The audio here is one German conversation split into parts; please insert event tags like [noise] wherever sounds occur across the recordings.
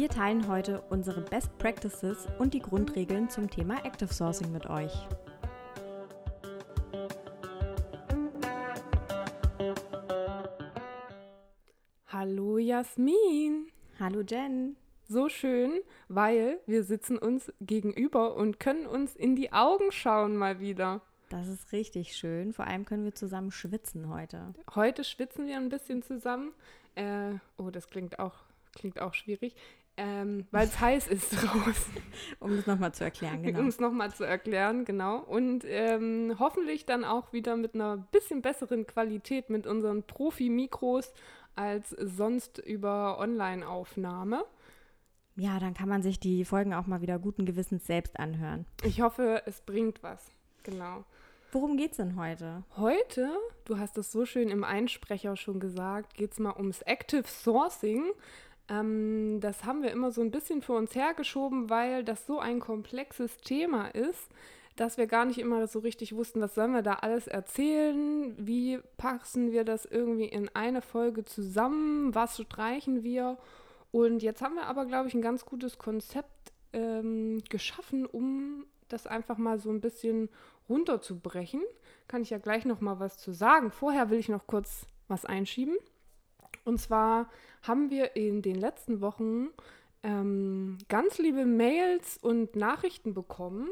Wir teilen heute unsere Best Practices und die Grundregeln zum Thema Active Sourcing mit euch. Hallo Jasmin. Hallo Jen. So schön, weil wir sitzen uns gegenüber und können uns in die Augen schauen mal wieder. Das ist richtig schön. Vor allem können wir zusammen schwitzen heute. Heute schwitzen wir ein bisschen zusammen. Äh, oh, das klingt auch, klingt auch schwierig. Ähm, weil es heiß ist [laughs] draußen. Um es nochmal zu erklären, genau. Um es nochmal zu erklären, genau. Und ähm, hoffentlich dann auch wieder mit einer bisschen besseren Qualität mit unseren Profi-Mikros als sonst über Online-Aufnahme. Ja, dann kann man sich die Folgen auch mal wieder guten Gewissens selbst anhören. Ich hoffe, es bringt was. Genau. Worum geht's denn heute? Heute, du hast es so schön im Einsprecher schon gesagt, geht es mal ums Active Sourcing. Ähm, das haben wir immer so ein bisschen für uns hergeschoben, weil das so ein komplexes Thema ist, dass wir gar nicht immer so richtig wussten, was sollen wir da alles erzählen, wie passen wir das irgendwie in eine Folge zusammen, was streichen wir. Und jetzt haben wir aber, glaube ich, ein ganz gutes Konzept ähm, geschaffen, um das einfach mal so ein bisschen runterzubrechen. Kann ich ja gleich noch mal was zu sagen. Vorher will ich noch kurz was einschieben. Und zwar haben wir in den letzten Wochen ähm, ganz liebe Mails und Nachrichten bekommen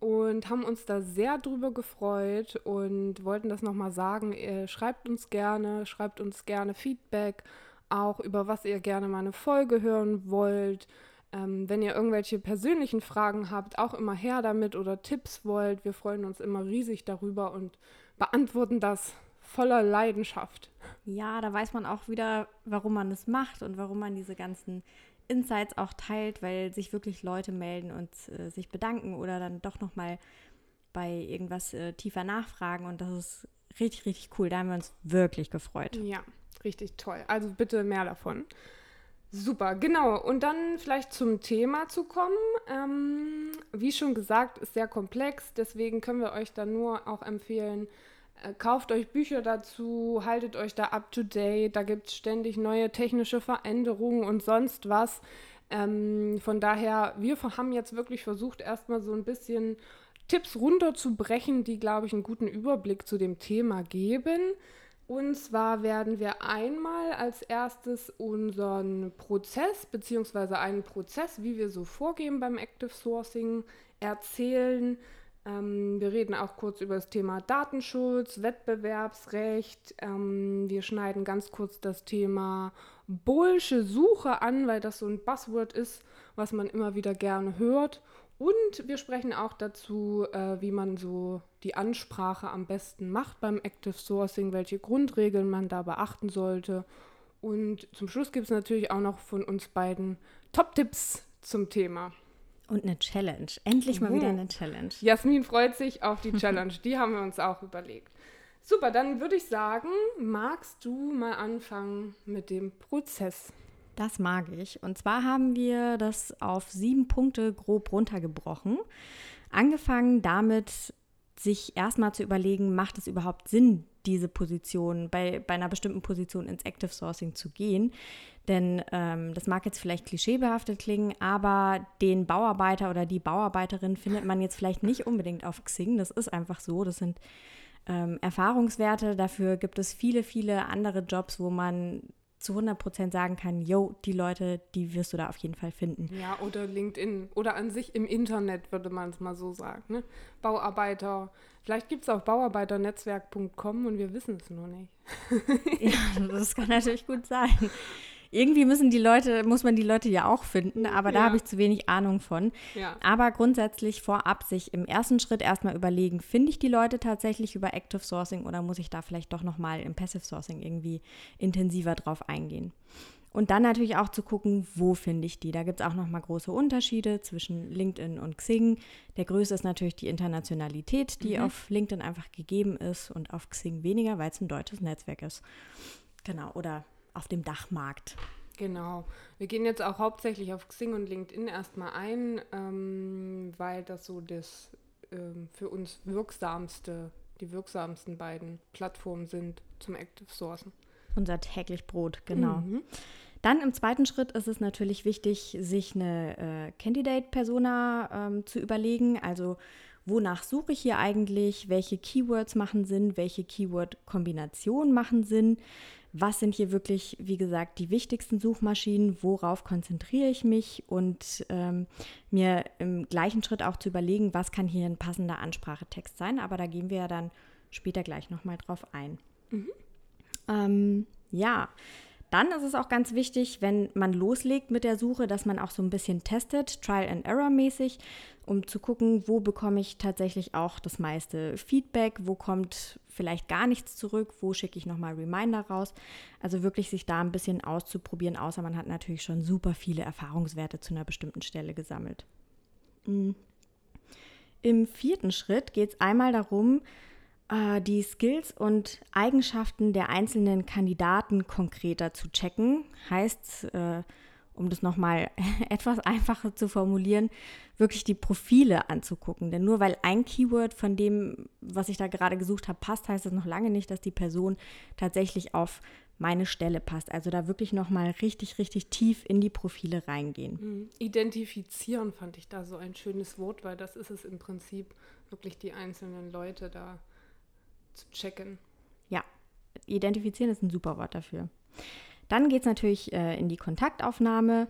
und haben uns da sehr drüber gefreut und wollten das nochmal sagen. Ihr schreibt uns gerne, schreibt uns gerne Feedback, auch über was ihr gerne mal eine Folge hören wollt. Ähm, wenn ihr irgendwelche persönlichen Fragen habt, auch immer her damit oder Tipps wollt. Wir freuen uns immer riesig darüber und beantworten das voller Leidenschaft. Ja, da weiß man auch wieder, warum man es macht und warum man diese ganzen Insights auch teilt, weil sich wirklich Leute melden und äh, sich bedanken oder dann doch nochmal bei irgendwas äh, tiefer nachfragen und das ist richtig, richtig cool. Da haben wir uns wirklich gefreut. Ja, richtig toll. Also bitte mehr davon. Super, genau. Und dann vielleicht zum Thema zu kommen. Ähm, wie schon gesagt, ist sehr komplex, deswegen können wir euch da nur auch empfehlen, kauft euch Bücher dazu, haltet euch da up to date, da gibt es ständig neue technische Veränderungen und sonst was. Ähm, von daher, wir haben jetzt wirklich versucht, erstmal so ein bisschen Tipps runterzubrechen, die, glaube ich, einen guten Überblick zu dem Thema geben. Und zwar werden wir einmal als erstes unseren Prozess beziehungsweise einen Prozess, wie wir so vorgehen beim Active Sourcing, erzählen. Ähm, wir reden auch kurz über das Thema Datenschutz, Wettbewerbsrecht. Ähm, wir schneiden ganz kurz das Thema Bullsche Suche an, weil das so ein Buzzword ist, was man immer wieder gerne hört. Und wir sprechen auch dazu, äh, wie man so die Ansprache am besten macht beim Active Sourcing, welche Grundregeln man da beachten sollte. Und zum Schluss gibt es natürlich auch noch von uns beiden Top-Tipps zum Thema. Und eine Challenge. Endlich mal wieder eine Challenge. Jasmin freut sich auf die [laughs] Challenge. die haben wir uns auch überlegt. Super, dann würde ich sagen, magst du mal anfangen mit dem Prozess? Das mag ich. Und zwar haben wir das auf sieben Punkte grob runtergebrochen. Angefangen damit, sich erstmal zu überlegen, macht es überhaupt Sinn, diese Position, bei, bei einer bestimmten Position ins Active Sourcing zu gehen. Denn ähm, das mag jetzt vielleicht klischeebehaftet klingen, aber den Bauarbeiter oder die Bauarbeiterin findet man jetzt vielleicht nicht unbedingt auf Xing. Das ist einfach so. Das sind ähm, Erfahrungswerte. Dafür gibt es viele, viele andere Jobs, wo man zu 100 Prozent sagen kann, yo, die Leute, die wirst du da auf jeden Fall finden. Ja, oder LinkedIn oder an sich im Internet, würde man es mal so sagen. Ne? Bauarbeiter, vielleicht gibt es auch bauarbeiternetzwerk.com und wir wissen es nur nicht. ja, das kann natürlich gut sein [laughs] irgendwie müssen die Leute, muss man die Leute ja auch finden, aber da habe ich zu wenig Ahnung von. Ja. Aber grundsätzlich vorab sich im ersten Schritt erstmal überlegen, finde ich die Leute tatsächlich über Active Sourcing oder muss ich da vielleicht doch nochmal im Passive Sourcing irgendwie intensiver drauf eingehen? Und dann natürlich auch zu gucken, wo finde ich die. Da gibt es auch nochmal große Unterschiede zwischen LinkedIn und Xing. Der größte ist natürlich die Internationalität, die mhm. auf LinkedIn einfach gegeben ist und auf Xing weniger, weil es ein deutsches Netzwerk ist. Genau, oder auf dem Dachmarkt. Genau. Wir gehen jetzt auch hauptsächlich auf Xing und LinkedIn erstmal ein, ähm, weil das so das ähm, für uns wirksamste, die wirksamsten beiden Plattformen sind zum Active Sourcen. Unser täglich Brot, genau. Mhm. Dann im zweiten Schritt ist es natürlich wichtig, sich eine äh, Candidate-Persona ähm, zu überlegen. Also wonach suche ich hier eigentlich, welche Keywords machen Sinn, welche Keyword-Kombinationen machen Sinn, was sind hier wirklich, wie gesagt, die wichtigsten Suchmaschinen, worauf konzentriere ich mich und ähm, mir im gleichen Schritt auch zu überlegen, was kann hier ein passender Ansprachetext sein. Aber da gehen wir ja dann später gleich nochmal drauf ein. Mhm. Ähm, ja, dann ist es auch ganz wichtig, wenn man loslegt mit der Suche, dass man auch so ein bisschen testet, Trial and Error mäßig, um zu gucken, wo bekomme ich tatsächlich auch das meiste Feedback, wo kommt vielleicht gar nichts zurück, wo schicke ich nochmal Reminder raus. Also wirklich sich da ein bisschen auszuprobieren, außer man hat natürlich schon super viele Erfahrungswerte zu einer bestimmten Stelle gesammelt. Mhm. Im vierten Schritt geht es einmal darum, die Skills und Eigenschaften der einzelnen Kandidaten konkreter zu checken. Heißt, äh, um das nochmal [laughs] etwas einfacher zu formulieren, wirklich die Profile anzugucken. Denn nur weil ein Keyword von dem, was ich da gerade gesucht habe, passt, heißt das noch lange nicht, dass die Person tatsächlich auf meine Stelle passt. Also da wirklich nochmal richtig, richtig tief in die Profile reingehen. Mhm. Identifizieren fand ich da so ein schönes Wort, weil das ist es im Prinzip, wirklich die einzelnen Leute da zu checken. Ja, identifizieren ist ein super Wort dafür. Dann geht es natürlich äh, in die Kontaktaufnahme.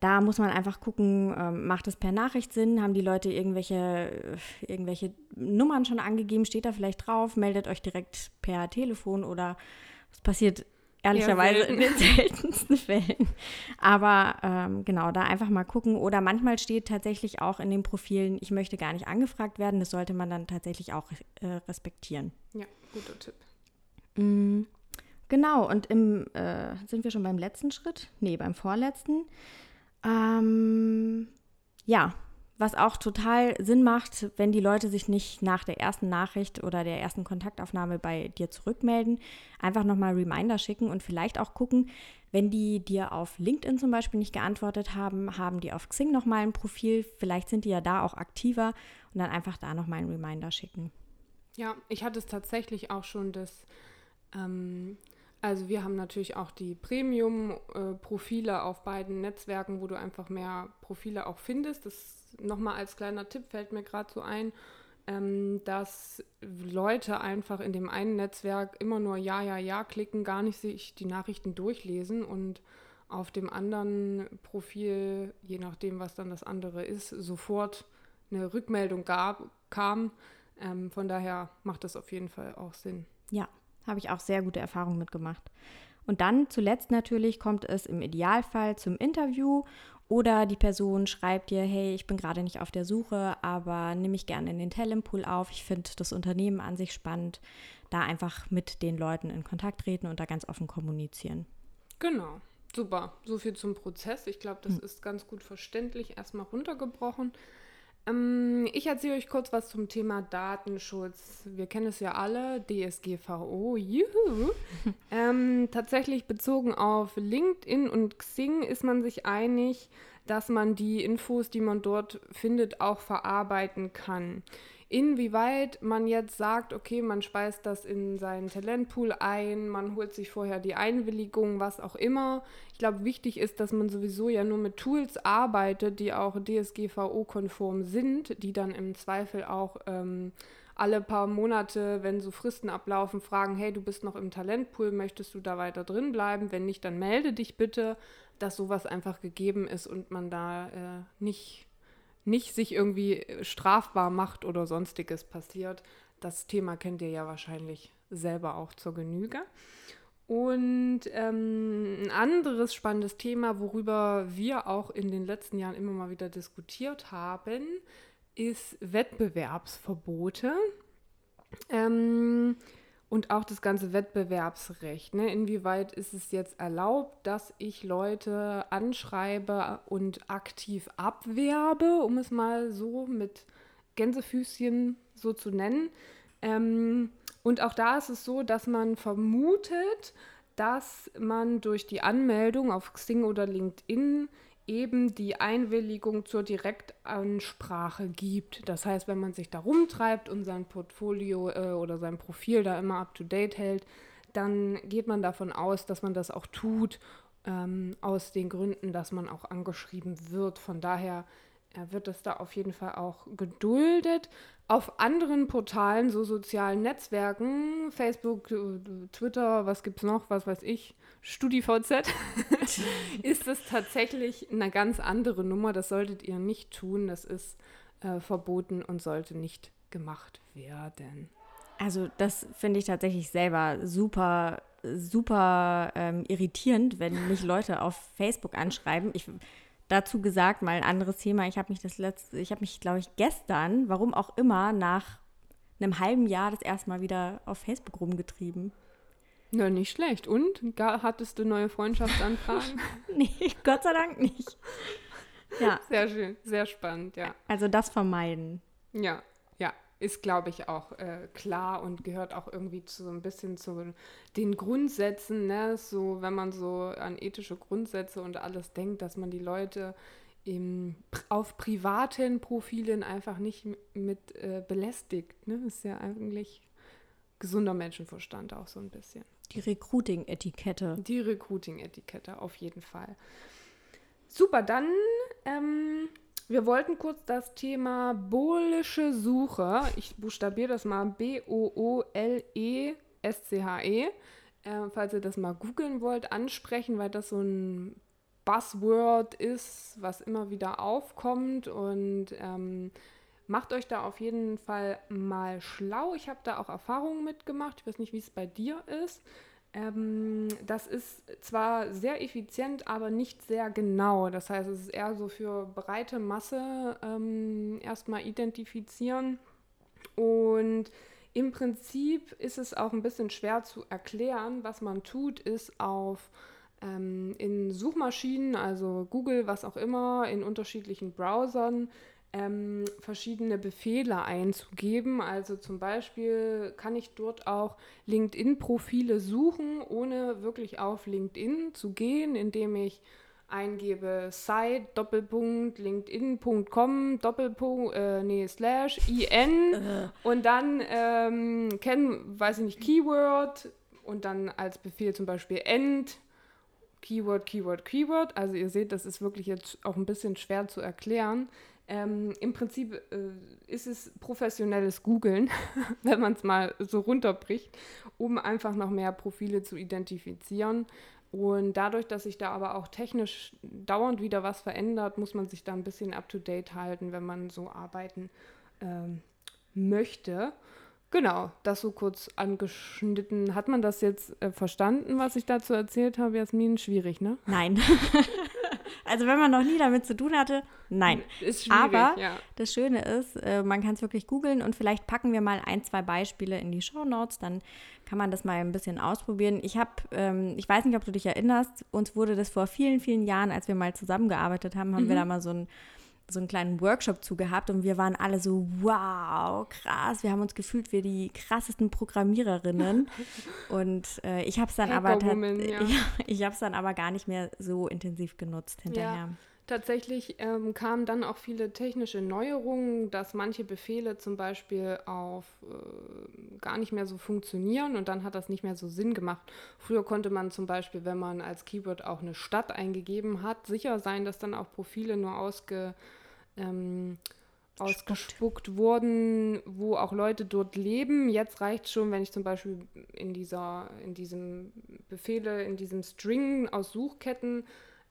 Da muss man einfach gucken, ähm, macht es per Nachricht Sinn? Haben die Leute irgendwelche, äh, irgendwelche Nummern schon angegeben? Steht da vielleicht drauf? Meldet euch direkt per Telefon oder was passiert ehrlicherweise in den [laughs] seltensten Fällen. Aber ähm, genau, da einfach mal gucken. Oder manchmal steht tatsächlich auch in den Profilen, ich möchte gar nicht angefragt werden. Das sollte man dann tatsächlich auch äh, respektieren. Ja, guter Tipp. Mm, genau, und im, äh, sind wir schon beim letzten Schritt? Nee, beim vorletzten. Ähm, ja, was auch total Sinn macht, wenn die Leute sich nicht nach der ersten Nachricht oder der ersten Kontaktaufnahme bei dir zurückmelden, einfach nochmal Reminder schicken und vielleicht auch gucken, wenn die dir auf LinkedIn zum Beispiel nicht geantwortet haben, haben die auf Xing nochmal ein Profil, vielleicht sind die ja da auch aktiver und dann einfach da nochmal einen Reminder schicken. Ja, ich hatte es tatsächlich auch schon, dass ähm, also wir haben natürlich auch die Premium-Profile äh, auf beiden Netzwerken, wo du einfach mehr Profile auch findest. Das nochmal als kleiner Tipp fällt mir gerade so ein, ähm, dass Leute einfach in dem einen Netzwerk immer nur Ja, Ja, Ja klicken, gar nicht sich die Nachrichten durchlesen und auf dem anderen Profil, je nachdem, was dann das andere ist, sofort eine Rückmeldung gab, kam. Ähm, von daher macht das auf jeden Fall auch Sinn. Ja, habe ich auch sehr gute Erfahrungen mitgemacht. Und dann zuletzt natürlich kommt es im Idealfall zum Interview oder die Person schreibt dir, hey, ich bin gerade nicht auf der Suche, aber nimm mich gerne in den Talentpool auf. Ich finde das Unternehmen an sich spannend. Da einfach mit den Leuten in Kontakt treten und da ganz offen kommunizieren. Genau, super. So viel zum Prozess. Ich glaube, das hm. ist ganz gut verständlich erstmal runtergebrochen. Ähm, ich erzähle euch kurz was zum Thema Datenschutz. Wir kennen es ja alle, DSGVO, juhu. [laughs] ähm, tatsächlich bezogen auf LinkedIn und Xing ist man sich einig, dass man die Infos, die man dort findet, auch verarbeiten kann. Inwieweit man jetzt sagt, okay, man speist das in seinen Talentpool ein, man holt sich vorher die Einwilligung, was auch immer. Ich glaube, wichtig ist, dass man sowieso ja nur mit Tools arbeitet, die auch DSGVO-konform sind, die dann im Zweifel auch ähm, alle paar Monate, wenn so Fristen ablaufen, fragen, hey, du bist noch im Talentpool, möchtest du da weiter drin bleiben? Wenn nicht, dann melde dich bitte, dass sowas einfach gegeben ist und man da äh, nicht nicht sich irgendwie strafbar macht oder sonstiges passiert. Das Thema kennt ihr ja wahrscheinlich selber auch zur Genüge. Und ähm, ein anderes spannendes Thema, worüber wir auch in den letzten Jahren immer mal wieder diskutiert haben, ist Wettbewerbsverbote. Ähm, und auch das ganze Wettbewerbsrecht. Ne? Inwieweit ist es jetzt erlaubt, dass ich Leute anschreibe und aktiv abwerbe, um es mal so mit Gänsefüßchen so zu nennen? Ähm, und auch da ist es so, dass man vermutet, dass man durch die Anmeldung auf Xing oder LinkedIn eben die Einwilligung zur Direktansprache gibt. Das heißt, wenn man sich da rumtreibt und sein Portfolio äh, oder sein Profil da immer up-to-date hält, dann geht man davon aus, dass man das auch tut, ähm, aus den Gründen, dass man auch angeschrieben wird. Von daher wird es da auf jeden Fall auch geduldet. Auf anderen Portalen, so sozialen Netzwerken, Facebook, äh, Twitter, was gibt es noch, was weiß ich, StudiVZ, [laughs] ist es tatsächlich eine ganz andere Nummer. Das solltet ihr nicht tun. Das ist äh, verboten und sollte nicht gemacht werden. Also das finde ich tatsächlich selber super, super ähm, irritierend, wenn mich Leute auf Facebook anschreiben. Ich dazu gesagt, mal ein anderes Thema. Ich habe mich das letzte, ich habe mich, glaube ich, gestern, warum auch immer, nach einem halben Jahr das erste Mal wieder auf Facebook rumgetrieben. Na, nicht schlecht. Und? Hattest du neue Freundschaftsanfragen? [laughs] [laughs] nee, Gott sei Dank nicht. Ja. Sehr schön, sehr spannend, ja. Also das vermeiden. Ja, ist, glaube ich, auch äh, klar und gehört auch irgendwie zu so ein bisschen zu den Grundsätzen, ne? So, wenn man so an ethische Grundsätze und alles denkt, dass man die Leute im, auf privaten Profilen einfach nicht mit äh, belästigt. Ne? Ist ja eigentlich gesunder Menschenverstand auch so ein bisschen. Die Recruiting-Etikette. Die Recruiting-Etikette, auf jeden Fall. Super, dann ähm, wir wollten kurz das Thema Boolische Suche, ich buchstabiere das mal B-O-O-L-E-S-C-H-E, -E, äh, falls ihr das mal googeln wollt, ansprechen, weil das so ein Buzzword ist, was immer wieder aufkommt und ähm, macht euch da auf jeden Fall mal schlau. Ich habe da auch Erfahrungen mitgemacht. Ich weiß nicht, wie es bei dir ist. Ähm, das ist zwar sehr effizient, aber nicht sehr genau. Das heißt, es ist eher so für breite Masse ähm, erstmal identifizieren. Und im Prinzip ist es auch ein bisschen schwer zu erklären. Was man tut, ist auf ähm, in Suchmaschinen, also Google, was auch immer, in unterschiedlichen Browsern ähm, verschiedene Befehle einzugeben. Also zum Beispiel kann ich dort auch LinkedIn-Profile suchen, ohne wirklich auf LinkedIn zu gehen, indem ich eingebe site Doppelpunkt linkedin.com Doppelpunkt äh, nee slash in äh. und dann ähm, kennen weiß ich nicht Keyword und dann als Befehl zum Beispiel end Keyword Keyword Keyword also ihr seht das ist wirklich jetzt auch ein bisschen schwer zu erklären ähm, Im Prinzip äh, ist es professionelles Googeln, [laughs] wenn man es mal so runterbricht, um einfach noch mehr Profile zu identifizieren. Und dadurch, dass sich da aber auch technisch dauernd wieder was verändert, muss man sich da ein bisschen up-to-date halten, wenn man so arbeiten ähm, möchte. Genau, das so kurz angeschnitten. Hat man das jetzt äh, verstanden, was ich dazu erzählt habe, Jasmin? Schwierig, ne? Nein. [laughs] also wenn man noch nie damit zu tun hatte, nein. Ist schwierig, Aber ja. das Schöne ist, äh, man kann es wirklich googeln und vielleicht packen wir mal ein, zwei Beispiele in die Show Notes, dann kann man das mal ein bisschen ausprobieren. Ich habe, ähm, ich weiß nicht, ob du dich erinnerst, uns wurde das vor vielen, vielen Jahren, als wir mal zusammengearbeitet haben, haben mhm. wir da mal so ein so einen kleinen Workshop zu gehabt und wir waren alle so, wow, krass. Wir haben uns gefühlt wie die krassesten Programmiererinnen. [laughs] und äh, ich habe es dann aber ja. [laughs] ich, ich habe es dann aber gar nicht mehr so intensiv genutzt hinterher. Ja. Tatsächlich ähm, kamen dann auch viele technische Neuerungen, dass manche Befehle zum Beispiel auf äh, gar nicht mehr so funktionieren und dann hat das nicht mehr so Sinn gemacht. Früher konnte man zum Beispiel, wenn man als Keyword auch eine Stadt eingegeben hat, sicher sein, dass dann auch Profile nur ausge, ähm, ausgespuckt wurden, wo auch Leute dort leben. Jetzt reicht schon, wenn ich zum Beispiel in dieser, in diesem Befehle, in diesem String aus Suchketten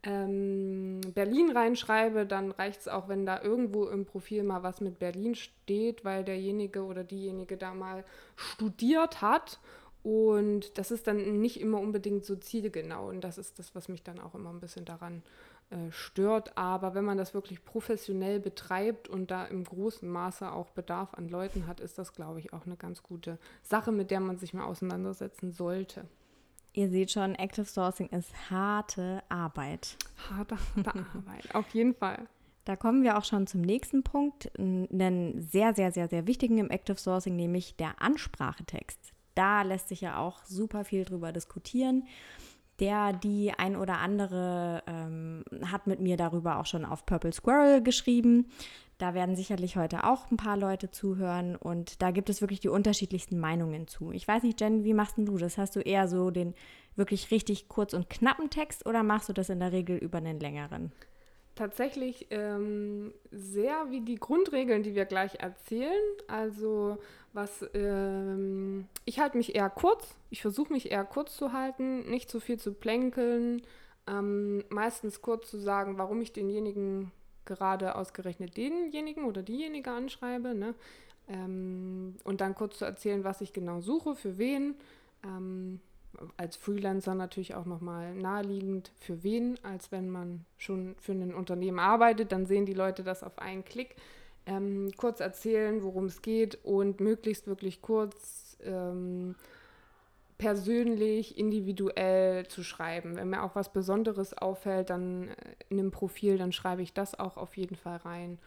ähm, Berlin reinschreibe, dann reicht es auch, wenn da irgendwo im Profil mal was mit Berlin steht, weil derjenige oder diejenige da mal studiert hat. Und das ist dann nicht immer unbedingt so zielgenau. Und das ist das, was mich dann auch immer ein bisschen daran äh, stört. Aber wenn man das wirklich professionell betreibt und da im großen Maße auch Bedarf an Leuten hat, ist das, glaube ich, auch eine ganz gute Sache, mit der man sich mal auseinandersetzen sollte. Ihr seht schon, Active Sourcing ist harte Arbeit. Harte, harte Arbeit, auf jeden Fall. Da kommen wir auch schon zum nächsten Punkt, einen sehr, sehr, sehr, sehr wichtigen im Active Sourcing, nämlich der Ansprachetext. Da lässt sich ja auch super viel drüber diskutieren. Der, die ein oder andere ähm, hat mit mir darüber auch schon auf Purple Squirrel geschrieben. Da werden sicherlich heute auch ein paar Leute zuhören und da gibt es wirklich die unterschiedlichsten Meinungen zu. Ich weiß nicht, Jen, wie machst du das? Hast du eher so den wirklich richtig kurz und knappen Text oder machst du das in der Regel über einen längeren? Tatsächlich ähm, sehr wie die Grundregeln, die wir gleich erzählen. Also was ähm, ich halte mich eher kurz. Ich versuche mich eher kurz zu halten, nicht zu viel zu plänkeln. Ähm, meistens kurz zu sagen, warum ich denjenigen gerade ausgerechnet denjenigen oder diejenige anschreibe. Ne? Ähm, und dann kurz zu erzählen, was ich genau suche, für wen. Ähm, als Freelancer natürlich auch nochmal naheliegend, für wen, als wenn man schon für ein Unternehmen arbeitet. Dann sehen die Leute das auf einen Klick. Ähm, kurz erzählen, worum es geht und möglichst wirklich kurz ähm, persönlich, individuell zu schreiben. Wenn mir auch was Besonderes auffällt, dann äh, in einem Profil, dann schreibe ich das auch auf jeden Fall rein.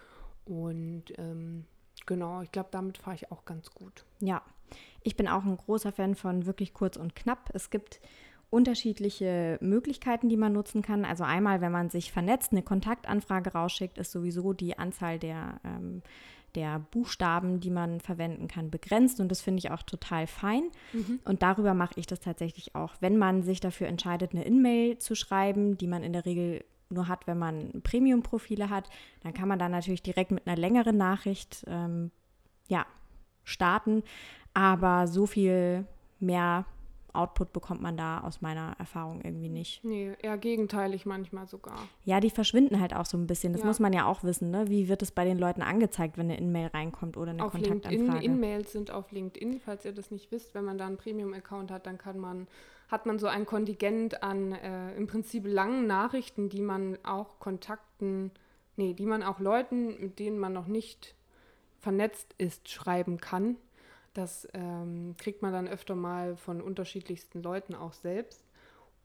Und ähm, genau, ich glaube, damit fahre ich auch ganz gut. Ja, ich bin auch ein großer Fan von wirklich kurz und knapp. Es gibt unterschiedliche Möglichkeiten, die man nutzen kann. Also einmal, wenn man sich vernetzt, eine Kontaktanfrage rausschickt, ist sowieso die Anzahl der ähm, der Buchstaben, die man verwenden kann, begrenzt und das finde ich auch total fein. Mhm. Und darüber mache ich das tatsächlich auch. Wenn man sich dafür entscheidet, eine In-Mail zu schreiben, die man in der Regel nur hat, wenn man Premium-Profile hat, dann kann man da natürlich direkt mit einer längeren Nachricht ähm, ja, starten. Aber so viel mehr Output bekommt man da aus meiner Erfahrung irgendwie nicht. Nee, eher gegenteilig manchmal sogar. Ja, die verschwinden halt auch so ein bisschen. Das ja. muss man ja auch wissen, ne? Wie wird es bei den Leuten angezeigt, wenn eine In-Mail reinkommt oder eine auf Kontaktanfrage? In-Mails sind auf LinkedIn, falls ihr das nicht wisst. Wenn man da einen Premium-Account hat, dann kann man, hat man so ein Kontingent an äh, im Prinzip langen Nachrichten, die man auch Kontakten, nee, die man auch Leuten, mit denen man noch nicht vernetzt ist, schreiben kann. Das ähm, kriegt man dann öfter mal von unterschiedlichsten Leuten auch selbst.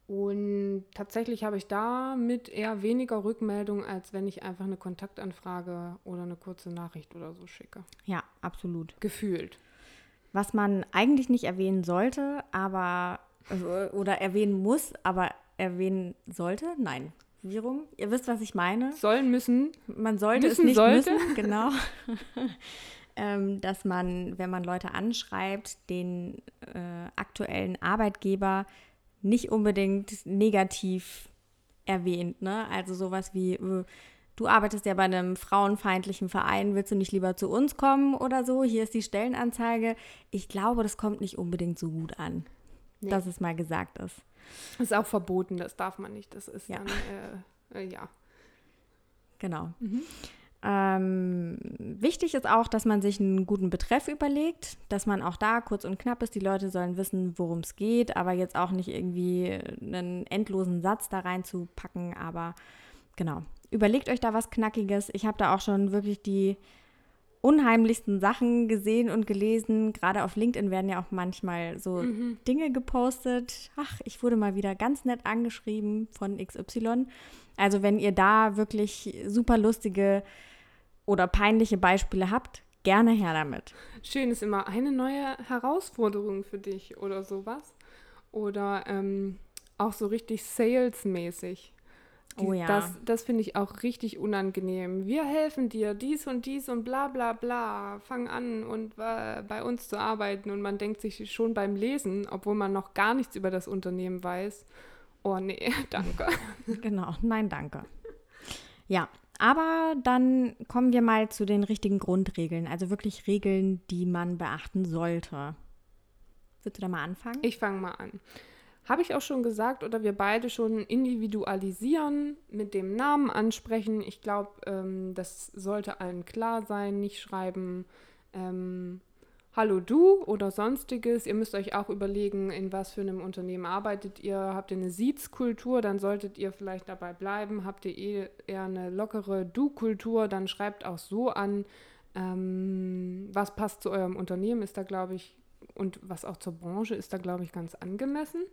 Und tatsächlich habe ich damit eher weniger Rückmeldung, als wenn ich einfach eine Kontaktanfrage oder eine kurze Nachricht oder so schicke. Ja, absolut. Gefühlt. Was man eigentlich nicht erwähnen sollte, aber also, oder erwähnen muss, aber erwähnen sollte, nein. Wie rum? Ihr wisst, was ich meine. Sollen müssen. Man sollte müssen, es nicht sollte. müssen, genau. [laughs] ähm, dass man, wenn man Leute anschreibt, den äh, aktuellen Arbeitgeber nicht unbedingt negativ erwähnt. Ne? Also sowas wie, äh, du arbeitest ja bei einem frauenfeindlichen Verein, willst du nicht lieber zu uns kommen oder so? Hier ist die Stellenanzeige. Ich glaube, das kommt nicht unbedingt so gut an, nee. dass es mal gesagt ist. Das ist auch verboten, das darf man nicht. Das ist ja. dann, äh, äh, ja. Genau. Mhm. Ähm, wichtig ist auch, dass man sich einen guten Betreff überlegt, dass man auch da kurz und knapp ist. Die Leute sollen wissen, worum es geht, aber jetzt auch nicht irgendwie einen endlosen Satz da reinzupacken. Aber genau, überlegt euch da was Knackiges. Ich habe da auch schon wirklich die unheimlichsten Sachen gesehen und gelesen. Gerade auf LinkedIn werden ja auch manchmal so mhm. Dinge gepostet. Ach, ich wurde mal wieder ganz nett angeschrieben von XY. Also wenn ihr da wirklich super lustige oder peinliche Beispiele habt, gerne her damit. Schön ist immer eine neue Herausforderung für dich oder sowas. Oder ähm, auch so richtig salesmäßig. Die, oh ja. Das, das finde ich auch richtig unangenehm. Wir helfen dir, dies und dies und bla bla bla. Fang an und äh, bei uns zu arbeiten. Und man denkt sich schon beim Lesen, obwohl man noch gar nichts über das Unternehmen weiß, oh nee, [laughs] danke. genau, nein, danke. Ja, aber dann kommen wir mal zu den richtigen Grundregeln, also wirklich Regeln, die man beachten sollte. Willst du da mal anfangen? Ich fange mal an. Habe ich auch schon gesagt oder wir beide schon individualisieren, mit dem Namen ansprechen. Ich glaube, ähm, das sollte allen klar sein. Nicht schreiben, ähm, Hallo du oder sonstiges. Ihr müsst euch auch überlegen, in was für einem Unternehmen arbeitet ihr. Habt ihr eine Siezkultur, dann solltet ihr vielleicht dabei bleiben. Habt ihr eh eher eine lockere Du-Kultur, dann schreibt auch so an. Ähm, was passt zu eurem Unternehmen, ist da, glaube ich, und was auch zur Branche ist da, glaube ich, ganz angemessen.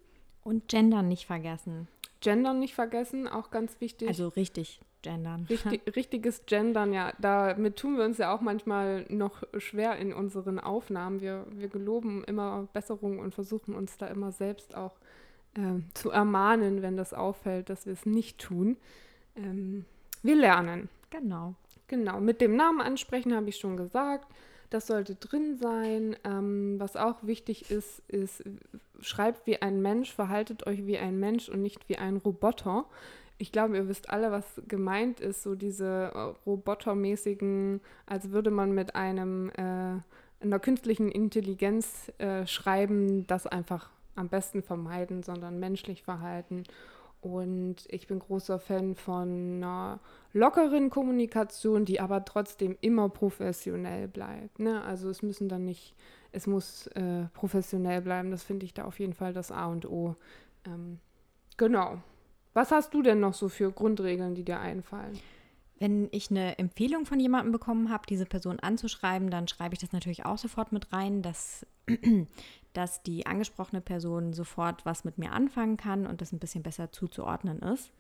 Und Gender nicht vergessen. Gendern nicht vergessen, auch ganz wichtig. Also richtig gendern. Richtig, [laughs] richtiges Gendern, ja. Damit tun wir uns ja auch manchmal noch schwer in unseren Aufnahmen. Wir, wir geloben immer Besserung und versuchen uns da immer selbst auch äh, zu ermahnen, wenn das auffällt, dass wir es nicht tun. Ähm, wir lernen. Genau. Genau, mit dem Namen ansprechen habe ich schon gesagt. Das sollte drin sein. Ähm, was auch wichtig ist, ist, schreibt wie ein Mensch, verhaltet euch wie ein Mensch und nicht wie ein Roboter. Ich glaube, ihr wisst alle, was gemeint ist, so diese äh, robotermäßigen, als würde man mit einem äh, einer künstlichen Intelligenz äh, schreiben, das einfach am besten vermeiden, sondern menschlich verhalten. Und ich bin großer Fan von einer lockeren Kommunikation, die aber trotzdem immer professionell bleibt. Ne? Also es müssen dann nicht, es muss äh, professionell bleiben. Das finde ich da auf jeden Fall das A und O. Ähm, genau. Was hast du denn noch so für Grundregeln, die dir einfallen? Wenn ich eine Empfehlung von jemandem bekommen habe, diese Person anzuschreiben, dann schreibe ich das natürlich auch sofort mit rein, dass [clears throat] dass die angesprochene Person sofort was mit mir anfangen kann und das ein bisschen besser zuzuordnen ist.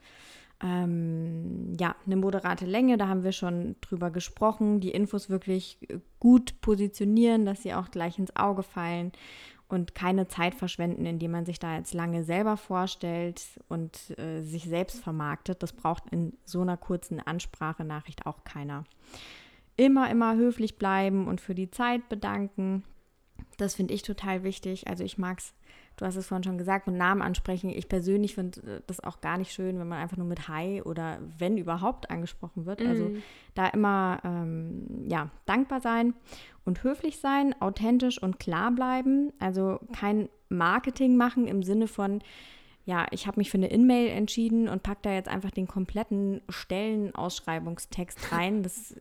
Ähm, ja, eine moderate Länge, da haben wir schon drüber gesprochen. Die Infos wirklich gut positionieren, dass sie auch gleich ins Auge fallen und keine Zeit verschwenden, indem man sich da jetzt lange selber vorstellt und äh, sich selbst vermarktet. Das braucht in so einer kurzen Ansprachenachricht auch keiner. Immer, immer höflich bleiben und für die Zeit bedanken. Das finde ich total wichtig. Also ich mag es, du hast es vorhin schon gesagt, mit Namen ansprechen. Ich persönlich finde äh, das auch gar nicht schön, wenn man einfach nur mit Hi oder wenn überhaupt angesprochen wird. Also mhm. da immer ähm, ja, dankbar sein und höflich sein, authentisch und klar bleiben. Also kein Marketing machen im Sinne von, ja, ich habe mich für eine In-Mail entschieden und packe da jetzt einfach den kompletten Stellenausschreibungstext rein. Das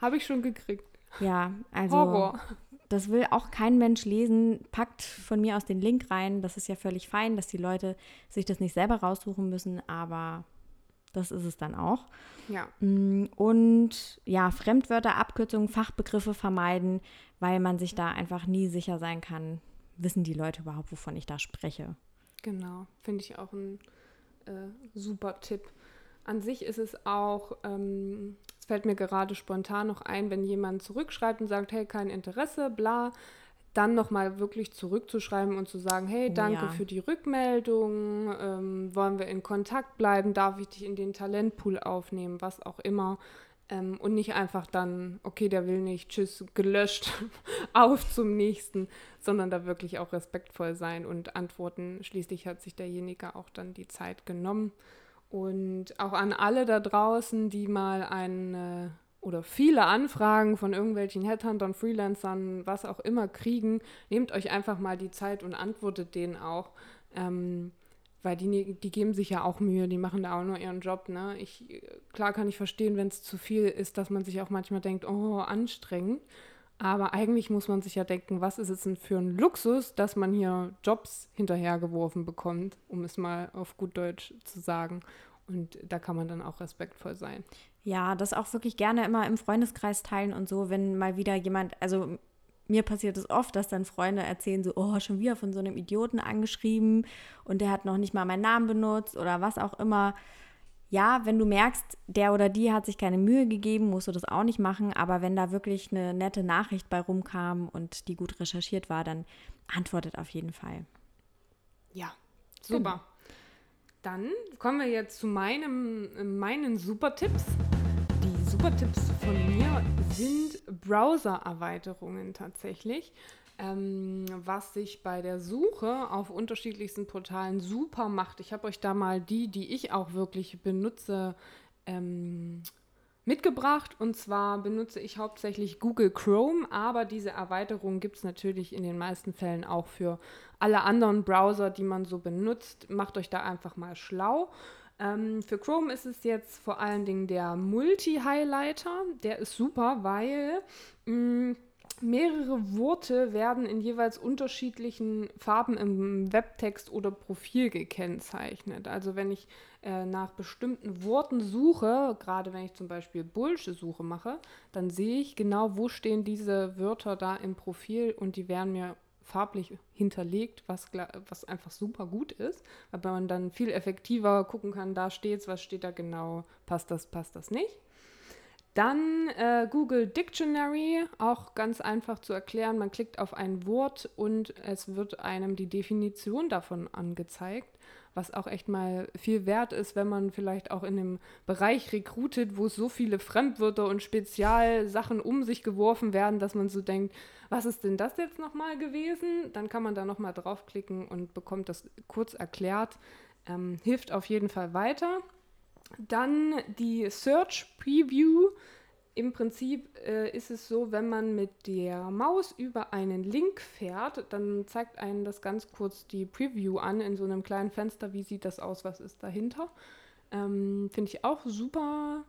habe ich schon gekriegt. Ja, also Horror. Das will auch kein Mensch lesen. Packt von mir aus den Link rein. Das ist ja völlig fein, dass die Leute sich das nicht selber raussuchen müssen, aber das ist es dann auch. Ja. Mm, und ja, Fremdwörter, Abkürzungen, Fachbegriffe vermeiden, weil man sich da einfach nie sicher sein kann, wissen die Leute überhaupt, wovon ich da spreche. Genau, finde ich auch ein äh, super Tipp. An sich ist es auch ähm, es fällt mir gerade spontan noch ein, wenn jemand zurückschreibt und sagt, hey, kein Interesse, bla, dann nochmal wirklich zurückzuschreiben und zu sagen, hey, oh danke ja. für die Rückmeldung, ähm, wollen wir in Kontakt bleiben, darf ich dich in den Talentpool aufnehmen, was auch immer. Ähm, und nicht einfach dann, okay, der will nicht, tschüss, gelöscht, [laughs] auf zum nächsten, sondern da wirklich auch respektvoll sein und antworten. Schließlich hat sich derjenige auch dann die Zeit genommen. Und auch an alle da draußen, die mal eine oder viele Anfragen von irgendwelchen Headhuntern, Freelancern, was auch immer kriegen, nehmt euch einfach mal die Zeit und antwortet denen auch. Ähm, weil die, die geben sich ja auch Mühe, die machen da auch nur ihren Job. Ne? Ich, klar kann ich verstehen, wenn es zu viel ist, dass man sich auch manchmal denkt, oh, anstrengend. Aber eigentlich muss man sich ja denken, was ist es denn für ein Luxus, dass man hier Jobs hinterhergeworfen bekommt, um es mal auf gut Deutsch zu sagen. Und da kann man dann auch respektvoll sein. Ja, das auch wirklich gerne immer im Freundeskreis teilen und so, wenn mal wieder jemand, also mir passiert es oft, dass dann Freunde erzählen so, oh, schon wieder von so einem Idioten angeschrieben und der hat noch nicht mal meinen Namen benutzt oder was auch immer ja, wenn du merkst, der oder die hat sich keine Mühe gegeben, musst du das auch nicht machen. Aber wenn da wirklich eine nette Nachricht bei rumkam und die gut recherchiert war, dann antwortet auf jeden Fall. Ja, super. Genau. Dann kommen wir jetzt zu meinem, meinen Super-Tipps. Die Super-Tipps von mir sind Browser-Erweiterungen tatsächlich ähm, was sich bei der Suche auf unterschiedlichsten Portalen super macht. Ich habe euch da mal die, die ich auch wirklich benutze, ähm, mitgebracht. Und zwar benutze ich hauptsächlich Google Chrome, aber diese Erweiterung gibt es natürlich in den meisten Fällen auch für alle anderen Browser, die man so benutzt. Macht euch da einfach mal schlau. Ähm, für Chrome ist es jetzt vor allen Dingen der Multi-Highlighter. Der ist super, weil mh, mm, mehrere Worte werden in jeweils unterschiedlichen Farben im Webtext oder Profil gekennzeichnet. Also wenn ich äh, nach bestimmten Worten suche, gerade wenn ich zum Beispiel Bullshit-Suche mache, dann sehe ich genau, wo stehen diese Wörter da im Profil und die werden mir farblich hinterlegt, was, was einfach super gut ist, weil man dann viel effektiver gucken kann, da steht es, was steht da genau, passt das, passt das nicht. Dann äh, Google Dictionary, auch ganz einfach zu erklären. Man klickt auf ein Wort und es wird einem die Definition davon angezeigt, was auch echt mal viel wert ist, wenn man vielleicht auch in einem Bereich rekrutet, wo so viele Fremdwörter und Spezialsachen um sich geworfen werden, dass man so denkt, was ist denn das jetzt nochmal gewesen? Dann kann man da nochmal draufklicken und bekommt das kurz erklärt. Ähm, hilft auf jeden Fall weiter. Dann die Search Preview. Im Prinzip äh, ist es so, wenn man mit der Maus über einen Link fährt, dann zeigt einen das ganz kurz die Preview an in so einem kleinen Fenster. Wie sieht das aus? Was ist dahinter? Ähm, Finde ich auch super.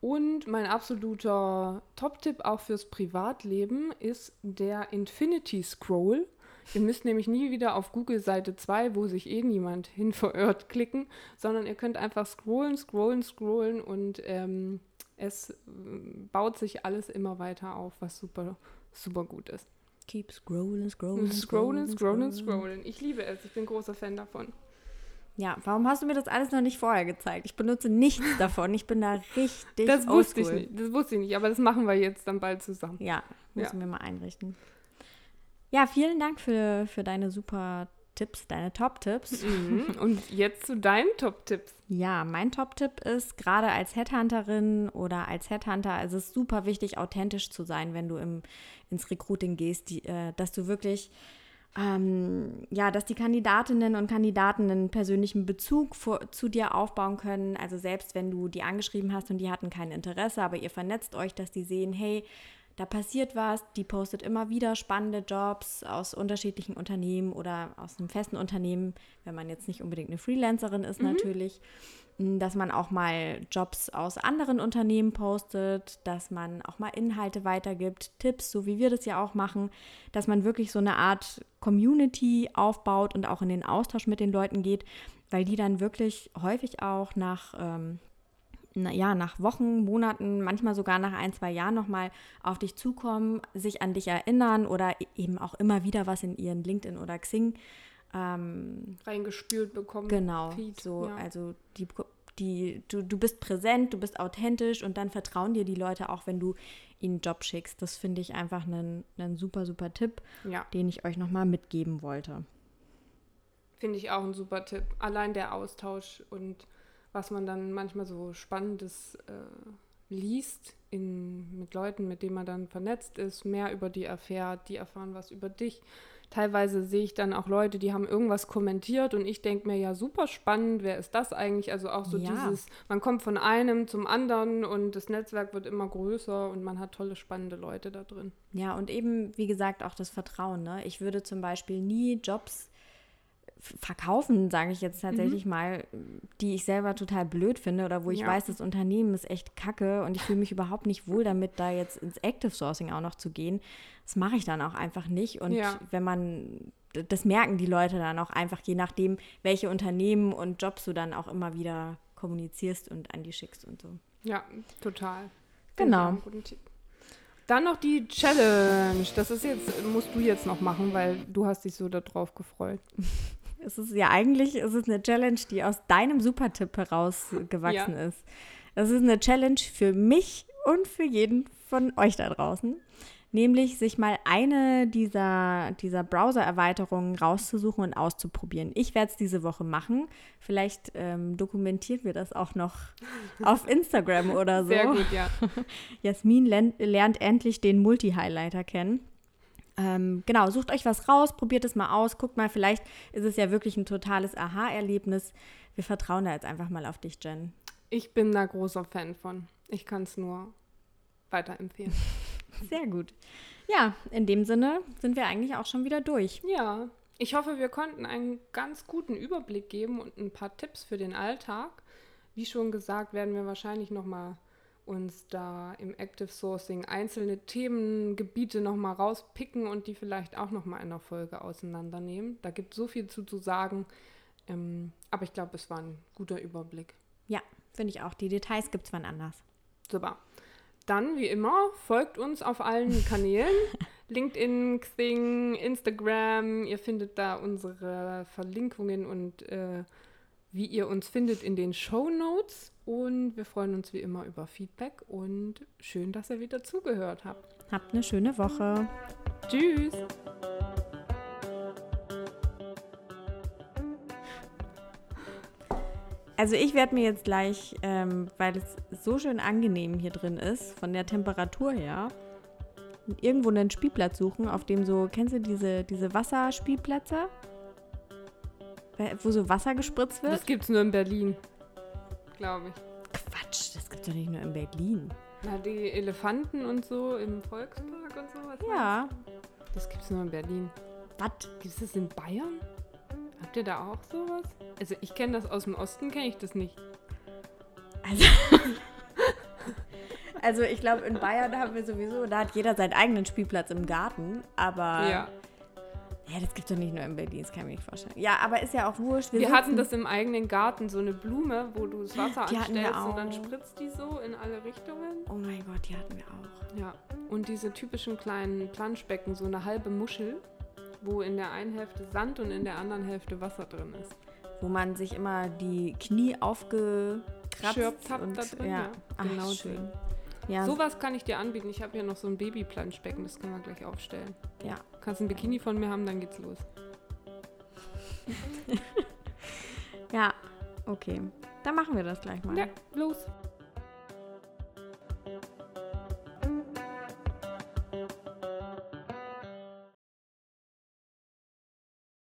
Und mein absoluter Top-Tipp auch fürs Privatleben ist der Infinity Scroll. Ihr müsst nämlich nie wieder auf Google Seite 2, wo sich eh niemand hin verirrt, klicken, sondern ihr könnt einfach scrollen, scrollen, scrollen und ähm, es äh, baut sich alles immer weiter auf, was super, super gut ist. Keep scrolling, scrolling, [laughs] scrolling, scrolling, scrolling. Ich liebe es, ich bin großer Fan davon. Ja, warum hast du mir das alles noch nicht vorher gezeigt? Ich benutze nichts davon. Ich bin da richtig Das wusste ich nicht. Das wusste ich nicht, aber das machen wir jetzt dann bald zusammen. Ja, müssen wir mal einrichten. Ja, vielen Dank für, für deine super Tipps, deine Top-Tipps. Mhm. Und jetzt zu deinen Top-Tipps. Ja, mein Top-Tipp ist, gerade als Headhunterin oder als Headhunter, es ist super wichtig, authentisch zu sein, wenn du im, ins Recruiting gehst, die, äh, dass du wirklich, ähm, ja, dass die Kandidatinnen und Kandidaten einen persönlichen Bezug vor, zu dir aufbauen können. Also selbst wenn du die angeschrieben hast und die hatten kein Interesse, aber ihr vernetzt euch, dass die sehen, hey, da passiert was, die postet immer wieder spannende Jobs aus unterschiedlichen Unternehmen oder aus einem festen Unternehmen, wenn man jetzt nicht unbedingt eine Freelancerin ist mhm. natürlich, hm, dass man auch mal Jobs aus anderen Unternehmen postet, dass man auch mal Inhalte weitergibt, Tipps, so wie wir das ja auch machen, dass man wirklich so eine Art Community aufbaut und auch in den Austausch mit den Leuten geht, weil die dann wirklich häufig auch nach ähm, ja, nach Wochen, Monaten, manchmal sogar nach ein, zwei Jahren nochmal auf dich zukommen, sich an dich erinnern oder e-, eben auch immer wieder was in ihren LinkedIn oder Xing ähm, reingespült bekommen. Genau, Feed, so, ja. also die, die, du, du bist präsent, du bist authentisch und dann vertrauen dir die Leute auch, wenn du ihnen einen Job schickst. Das finde ich einfach einen, einen super, super Tipp, ja. den ich euch nochmal mitgeben wollte. Finde ich auch ein super Tipp. Allein der Austausch und was man dann manchmal so Spannendes äh, liest in, mit Leuten, mit denen man dann vernetzt ist, mehr über die erfährt, die erfahren was über dich. Teilweise sehe ich dann auch Leute, die haben irgendwas kommentiert und ich denke mir, ja, super spannend, wer ist das eigentlich? Also auch so ja. dieses, man kommt von einem zum anderen und das Netzwerk wird immer größer und man hat tolle, spannende Leute da drin. Ja, und eben, wie gesagt, auch das Vertrauen. Ne? Ich würde zum Beispiel nie Jobs verkaufen, sage ich jetzt tatsächlich mhm. mal, die ich selber total blöd finde oder wo ich ja. weiß, das Unternehmen ist echt kacke und ich fühle mich überhaupt nicht wohl damit, da jetzt ins Active Sourcing auch noch zu gehen. Das mache ich dann auch einfach nicht. Und ja. wenn man, das merken die Leute dann auch einfach, je nachdem, welche Unternehmen und Jobs du dann auch immer wieder kommunizierst und an die schickst und so. Ja, total. Genau. Dann noch die Challenge. Das ist jetzt, musst du jetzt noch machen, weil du hast dich so darauf gefreut. [laughs] Es ist ja eigentlich, es ist eine Challenge, die aus deinem Supertipp herausgewachsen ja. ist. Es ist eine Challenge für mich und für jeden von euch da draußen. Nämlich sich mal eine dieser, dieser Browser-Erweiterungen rauszusuchen und auszuprobieren. Ich werde es diese Woche machen. Vielleicht ähm, dokumentieren wir das auch noch [laughs] auf Instagram oder so. Sehr gut, ja. [laughs] Jasmin lernt endlich den Multi-Highlighter kennen. Ähm, genau, sucht euch was raus, probiert es mal aus, guckt mal, vielleicht ist es ja wirklich ein totales Aha-Erlebnis. Wir vertrauen da jetzt einfach mal auf dich, Jen. Ich bin da großer Fan von. Ich kann es nur weiterempfehlen. [laughs] Sehr gut. Ja, in dem Sinne sind wir eigentlich auch schon wieder durch. Ja, ich hoffe, wir konnten einen ganz guten Überblick geben und ein paar Tipps für den Alltag. Wie schon gesagt, werden wir wahrscheinlich noch mal uns da im Active Sourcing einzelne Themengebiete nochmal rauspicken und die vielleicht auch nochmal in der Folge auseinandernehmen. Da gibt es so viel zu, zu sagen, ähm, aber ich glaube, es war ein guter Überblick. Ja, finde ich auch. Die Details gibt es wann anders. Super. Dann, wie immer, folgt uns auf allen [laughs] Kanälen. LinkedIn, Xing, Instagram. Ihr findet da unsere Verlinkungen und äh, wie ihr uns findet in den Show Notes. Und wir freuen uns wie immer über Feedback und schön, dass ihr wieder zugehört habt. Habt eine schöne Woche. Tschüss. Also ich werde mir jetzt gleich, ähm, weil es so schön angenehm hier drin ist, von der Temperatur her, irgendwo einen Spielplatz suchen, auf dem so, kennst du diese, diese Wasserspielplätze? Wo so Wasser gespritzt wird? Das gibt es nur in Berlin, glaube ich. Quatsch, das gibt es doch nicht nur in Berlin. Na, die Elefanten und so im Volkspark und sowas. Ja. Das gibt es nur in Berlin. Was? Gibt es das in Bayern? Habt ihr da auch sowas? Also ich kenne das aus dem Osten, kenne ich das nicht. Also, [laughs] also ich glaube, in Bayern haben wir sowieso, da hat jeder seinen eigenen Spielplatz im Garten, aber Ja. Ja, das gibt es doch nicht nur in Berlin, das kann ich mir nicht vorstellen. Ja, aber ist ja auch wurscht. Wir, Wir, hatten das im eigenen Garten, so eine Blume, wo du das Wasser Die anstellst und dann spritzt die so in alle Richtungen. Oh mein Gott, die hatten wir auch. Ja. Und diese typischen kleinen Planschbecken, so eine halbe Muschel, wo in der einen Hälfte Sand und in der anderen Hälfte Wasser drin ist. Wo man sich immer die Knie aufgekratzt drin, ja. ja. Ach, Genau schön. Ja, Sowas kann ich dir anbieten. Ich habe hier noch so ein Babyplanschbecken, das können wir gleich aufstellen. ja. Du kannst ein Bikini von mir haben, dann geht's los. [laughs] Ja, okay. Dann machen wir das gleich mal. Ja, los.